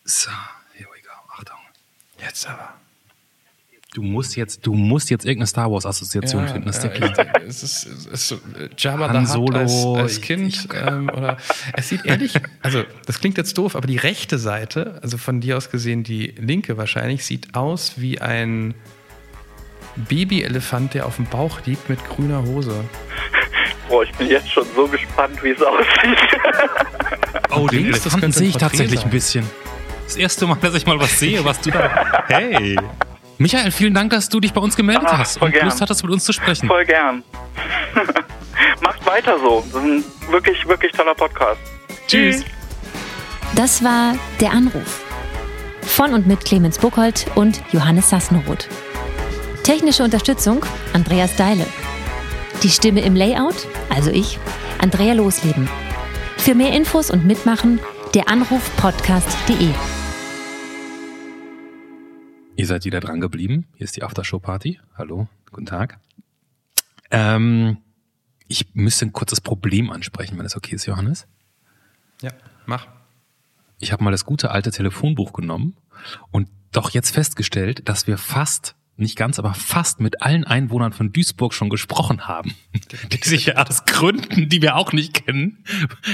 So, here we go. Achtung. Jetzt aber. Du musst jetzt, du musst jetzt irgendeine Star Wars Assoziation finden. Das ist der ja, Plan. ich- es ist, es ist so, äh, Jabba Han the als, Solo, als ich- Kind ähm, oder es sieht ehrlich, also das klingt jetzt doof, aber die rechte Seite, also von dir aus gesehen die linke wahrscheinlich, sieht aus wie ein Babyelefant, der auf dem Bauch liegt mit grüner Hose. Boah, ich bin jetzt schon so gespannt, wie es aussieht. Oh, den Links, das Elefanten sehe ich tatsächlich sein. ein bisschen. Das erste Mal, dass ich mal was sehe, was du da. Hey. Michael, vielen Dank, dass du dich bei uns gemeldet Ah, hast voll und gern. Lust hattest, mit uns zu sprechen. Voll gern. Macht weiter so. Das ist ein wirklich, wirklich toller Podcast. Tschüss. Das war Der Anruf. Von und mit Clemens Buchholz und Johannes Sassenroth. Technische Unterstützung Andreas Deile. Die Stimme im Layout, also ich, Andrea Losleben. Für mehr Infos und Mitmachen der Anrufpodcast.de. Ihr seid wieder dran geblieben. Hier ist die Aftershow-Party. Hallo, guten Tag. Ähm, ich müsste ein kurzes Problem ansprechen, wenn es okay ist, Johannes. Ja, mach. Ich habe mal das gute alte Telefonbuch genommen und doch jetzt festgestellt, dass wir fast, nicht ganz, aber fast mit allen Einwohnern von Duisburg schon gesprochen haben, die sich ja aus Gründen, die wir auch nicht kennen,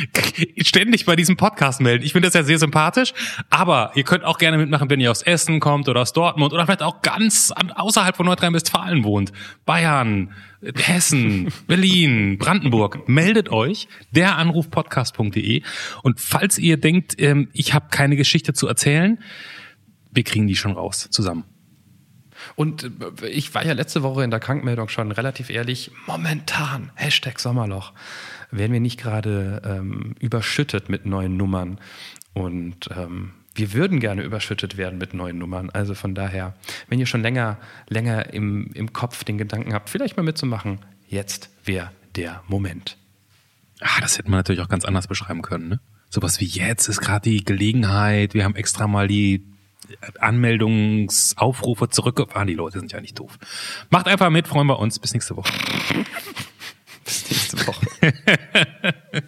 ständig bei diesem Podcast melden. Ich finde das ja sehr sympathisch, aber ihr könnt auch gerne mitmachen, wenn ihr aus Essen kommt oder aus Dortmund oder vielleicht auch ganz an- außerhalb von Nordrhein-Westfalen wohnt. Bayern, Hessen, Berlin, Brandenburg. Meldet euch, deranrufpodcast.de und falls ihr denkt, ähm, ich habe keine Geschichte zu erzählen, wir kriegen die schon raus zusammen. Und äh, ich war ja letzte Woche in der Krankmeldung schon relativ ehrlich, momentan, Hashtag Sommerloch, werden wir nicht gerade ähm, überschüttet mit neuen Nummern. Und ähm, wir würden gerne überschüttet werden mit neuen Nummern. Also von daher, wenn ihr schon länger, länger im, im Kopf den Gedanken habt, vielleicht mal mitzumachen, jetzt wäre der Moment. Ah, das hätte man natürlich auch ganz anders beschreiben können. Ne? Sowas wie jetzt ist gerade die Gelegenheit, wir haben extra mal die Anmeldungsaufrufe zurückgefahren. Die Leute sind ja nicht doof. Macht einfach mit, freuen wir uns. Bis nächste Woche. Bis nächste Woche.